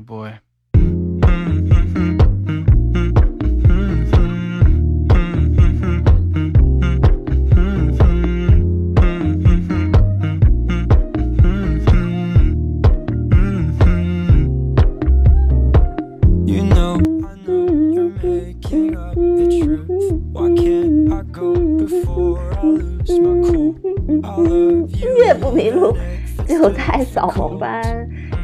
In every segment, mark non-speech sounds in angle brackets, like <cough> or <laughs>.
boy.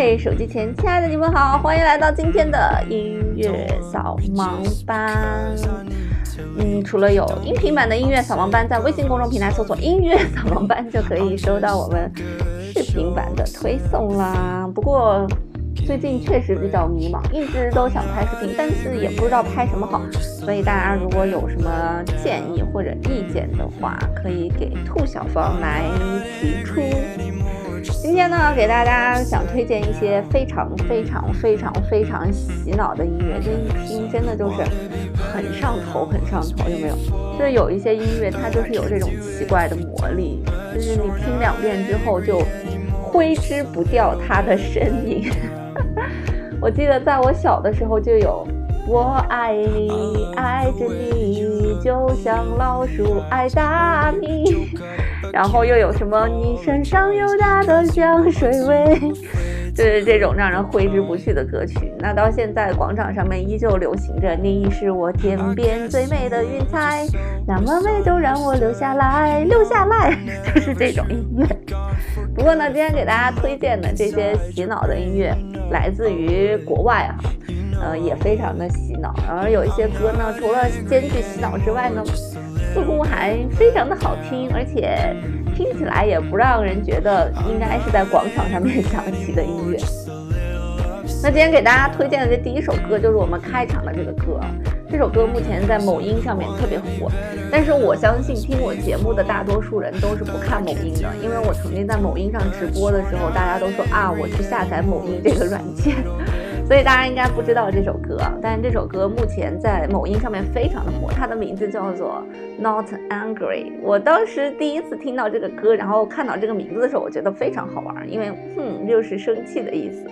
嘿，手机前亲爱的你们好，欢迎来到今天的音乐扫盲班。嗯，除了有音频版的音乐扫盲班，在微信公众平台搜索“音乐扫盲班”就可以收到我们视频版的推送啦。不过最近确实比较迷茫，一直都想拍视频，但是也不知道拍什么好。所以大家如果有什么建议或者意见的话，可以给兔小芳来提出。今天呢，给大家想推荐一些非常非常非常非常洗脑的音乐，这一听真的就是很上头，很上头，有没有？就是有一些音乐，它就是有这种奇怪的魔力，就是你听两遍之后就挥之不掉它的身影。<laughs> 我记得在我小的时候就有。我爱你，爱着你，就像老鼠爱大米。然后又有什么？你身上有它的香水味，<laughs> 就是这种让人挥之不去的歌曲。那到现在广场上面依旧流行着“你是我天边最美的云彩，那么美就让我留下来，留下来”，<laughs> 就是这种音乐。不过呢，今天给大家推荐的这些洗脑的音乐，来自于国外哈、呃，也非常的洗脑。而有一些歌呢，除了兼具洗脑之外呢，似乎还非常的好听，而且听起来也不让人觉得应该是在广场上面 <laughs> 响起的音乐。那今天给大家推荐的这第一首歌就是我们开场的这个歌，这首歌目前在某音上面特别火，但是我相信听我节目的大多数人都是不看某音的，因为我曾经在某音上直播的时候，大家都说啊，我去下载某音这个软件。所以大家应该不知道这首歌，但是这首歌目前在某音上面非常的火，它的名字叫做 Not Angry。我当时第一次听到这个歌，然后看到这个名字的时候，我觉得非常好玩，因为哼就是生气的意思，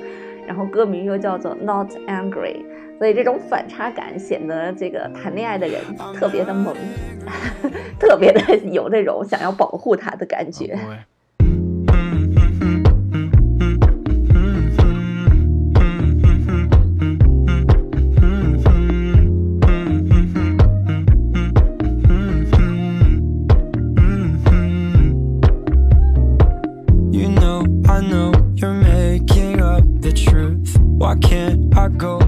然后歌名又叫做 Not Angry，所以这种反差感显得这个谈恋爱的人特别的萌，<laughs> 特别的有那种想要保护他的感 Oh 觉。Why can't I go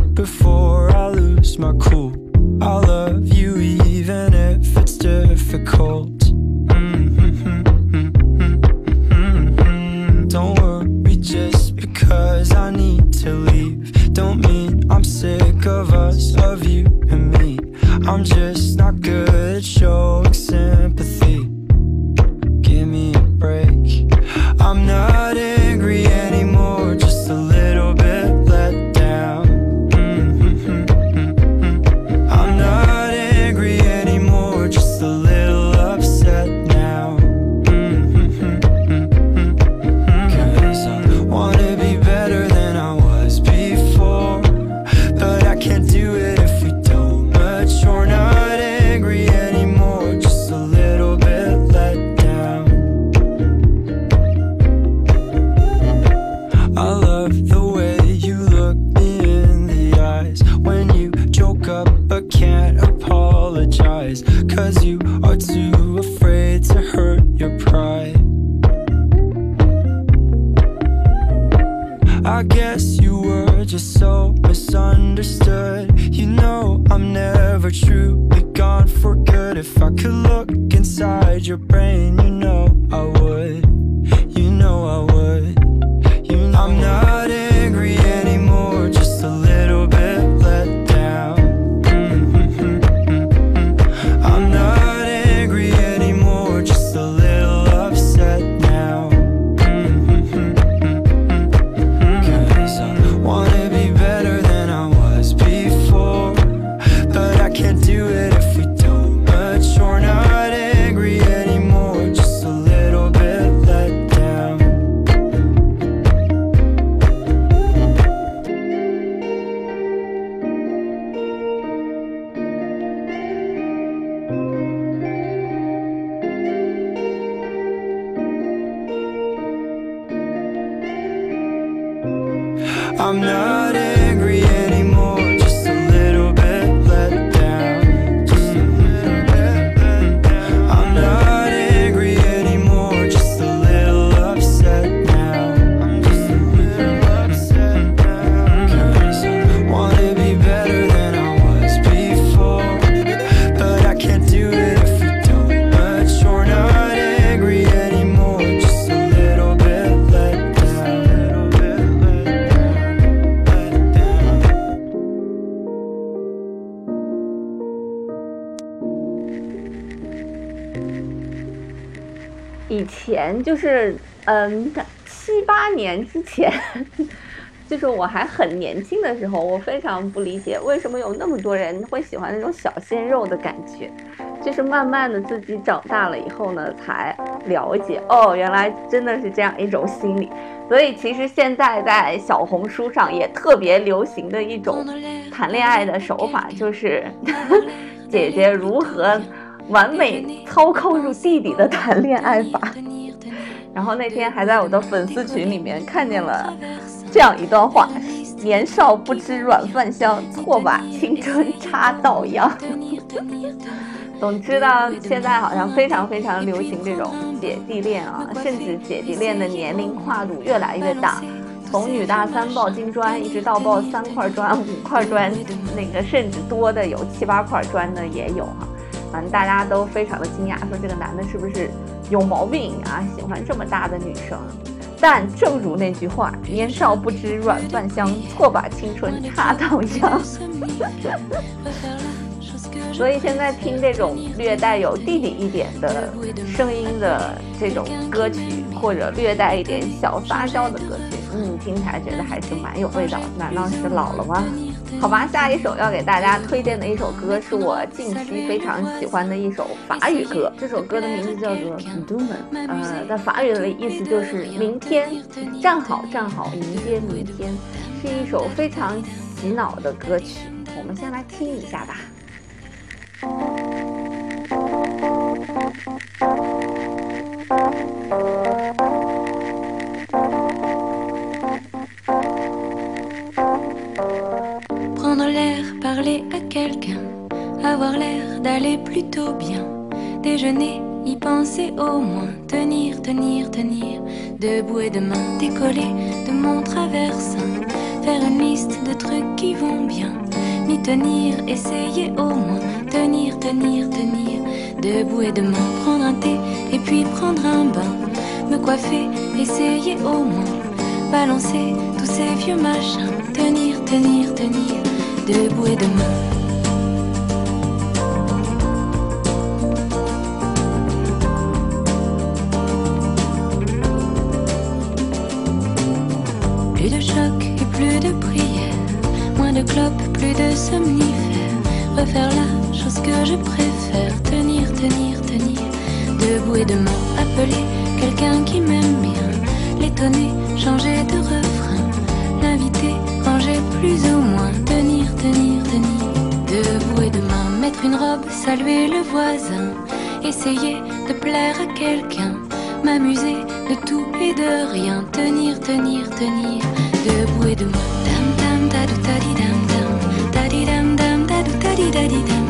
就是嗯七八年之前，<laughs> 就是我还很年轻的时候，我非常不理解为什么有那么多人会喜欢那种小鲜肉的感觉。就是慢慢的自己长大了以后呢，才了解哦，原来真的是这样一种心理。所以其实现在在小红书上也特别流行的一种 <laughs> 谈恋爱的手法，就是姐姐如何完美操控住弟弟的谈恋爱法。然后那天还在我的粉丝群里面看见了这样一段话：年少不知软饭香，错把青春插稻秧。<laughs> 总之呢现在好像非常非常流行这种姐弟恋啊，甚至姐弟恋的年龄跨度越来越大，从女大三抱金砖一直到抱三块砖、五块砖，那个甚至多的有七八块砖的也有哈、反正大家都非常的惊讶，说这个男的是不是有毛病啊？喜欢这么大的女生。但正如那句话，年少不知软饭香，错把青春插稻秧。所以现在听这种略带有弟弟一点的声音的这种歌曲，或者略带一点小撒娇的歌曲，嗯，听起来觉得还是蛮有味道。难道是老了吗？好吧，下一首要给大家推荐的一首歌是我近期非常喜欢的一首法语歌。这首歌的名字叫做《Demain》，呃，在法语的意思就是明天，站好站好，迎接明天，是一首非常洗脑的歌曲。我们先来听一下吧。Avoir l'air d'aller plutôt bien. Déjeuner, y penser au moins, tenir, tenir, tenir. Debout et demain, décoller de mon traversin. Faire une liste de trucs qui vont bien. M'y tenir, essayer au moins, tenir, tenir, tenir. Debout et demain, prendre un thé et puis prendre un bain. Me coiffer, essayer au moins. Balancer tous ces vieux machins. Tenir, tenir, tenir. Debout et demain. Plus de choc et plus de prières. Moins de clopes, plus de somnifères. Refaire la chose que je préfère. Tenir, tenir, tenir. Debout et demain. Appeler quelqu'un qui m'aime bien. L'étonner, changer de refrain. L'inviter, ranger plus ou moins. Tenir, tenir, tenir. Debout et demain. Mettre une robe, saluer le voisin. Essayer de plaire à quelqu'un. M'amuser de tout et de rien. Tenir, tenir, tenir. Debout et demain. Dam dam dadu dadi dam dam. Dadi dam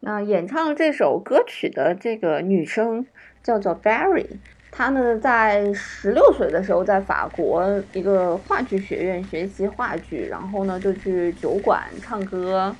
那演唱这首歌曲的这个女生叫做 Barry，她呢在十六岁的时候在法国一个话剧学院学习话剧，然后呢就去酒馆唱歌。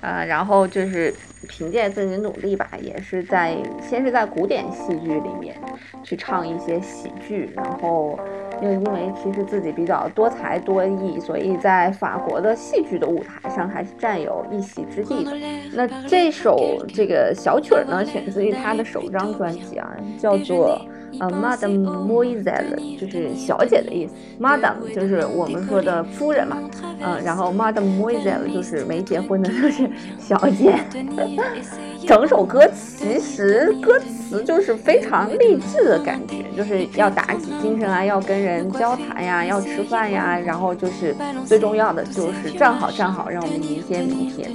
呃，然后就是凭借自己努力吧，也是在先是在古典戏剧里面去唱一些喜剧，然后又因为其实自己比较多才多艺，所以在法国的戏剧的舞台上还是占有一席之地的。那这首这个小曲儿呢，选自于他的首张专辑啊，叫做。呃，Madame Moiselle 就是小姐的意思，Madam 就是我们说的夫人嘛，嗯，然后 Madame Moiselle 就是没结婚的，就是小姐。<laughs> 整首歌其实歌词就是非常励志的感觉，就是要打起精神来，要跟人交谈呀，要吃饭呀，然后就是最重要的就是站好站好，让我们迎接明天。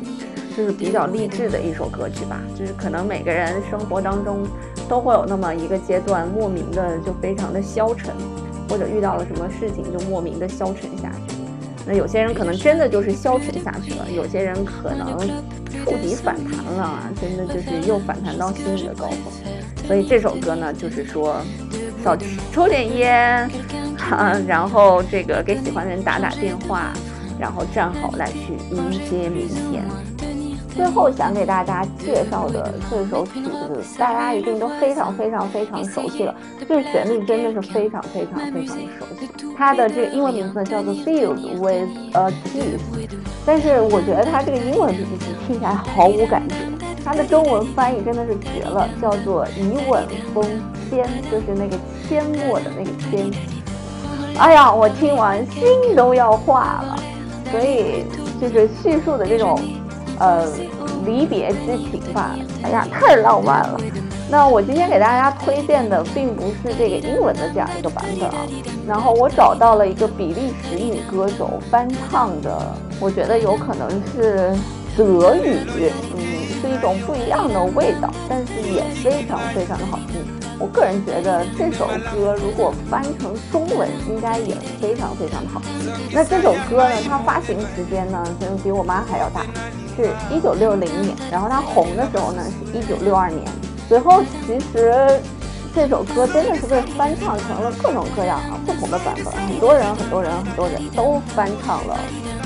就是比较励志的一首歌曲吧，就是可能每个人生活当中都会有那么一个阶段，莫名的就非常的消沉，或者遇到了什么事情就莫名的消沉下去。那有些人可能真的就是消沉下去了，有些人可能触底反弹了，真的就是又反弹到新的高峰。所以这首歌呢，就是说少抽点烟，哈，然后这个给喜欢的人打打电话，然后站好来去迎接明天。最后想给大家介绍的这首曲子，大家一定都非常非常非常熟悉了。这个旋律真的是非常非常非常的熟悉。它的这个英文名字叫做 Filled with a Kiss，但是我觉得它这个英文名字听起来毫无感觉。它的中文翻译真的是绝了，叫做以吻封缄，就是那个缄默的那个缄。哎呀，我听完心都要化了。所以就是叙述的这种。呃，离别之情吧，哎呀，太浪漫了。那我今天给大家推荐的并不是这个英文的这样一个版本啊，然后我找到了一个比利时女歌手翻唱的，我觉得有可能是德语，嗯，是一种不一样的味道，但是也非常非常的好听。我个人觉得这首歌如果翻成中文，应该也非常非常的好听。那这首歌呢，它发行时间呢，就比我妈还要大，是一九六零年。然后它红的时候呢，是一九六二年。随后其实这首歌真的是被翻唱成了各种各样啊不同的版本，很多人很多人很多人都翻唱了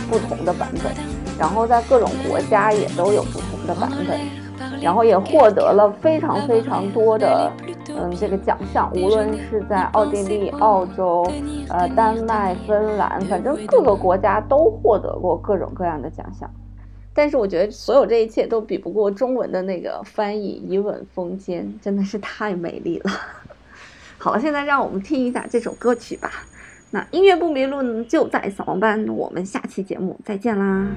不同的版本，然后在各种国家也都有不同的版本，然后也获得了非常非常多的。嗯，这个奖项无论是在奥地利、澳洲、呃丹麦、芬兰，反正各个国家都获得过各种各样的奖项。但是我觉得所有这一切都比不过中文的那个翻译“以吻封缄”，真的是太美丽了。<laughs> 好了，现在让我们听一下这首歌曲吧。那音乐不迷路就在扫盲班，我们下期节目再见啦。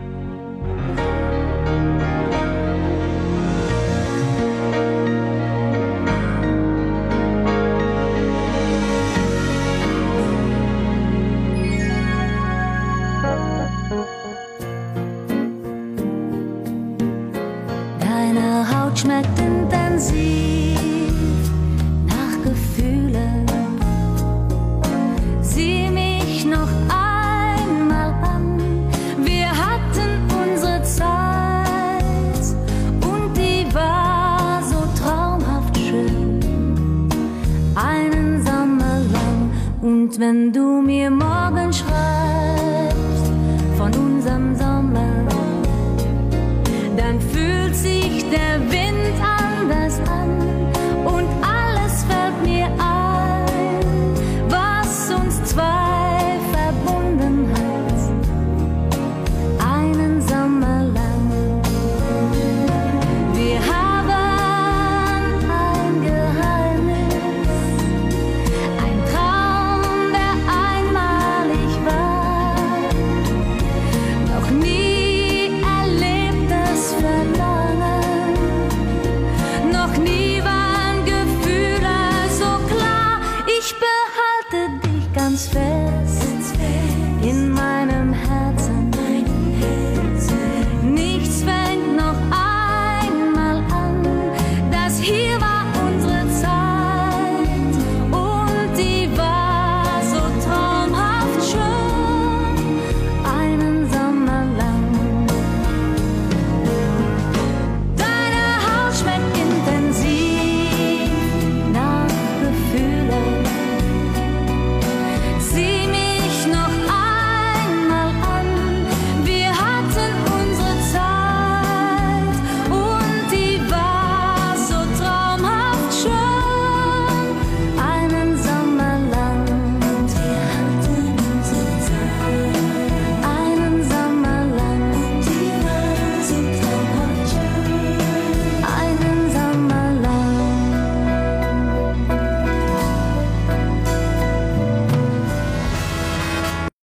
Wenn du mir morgen schreibst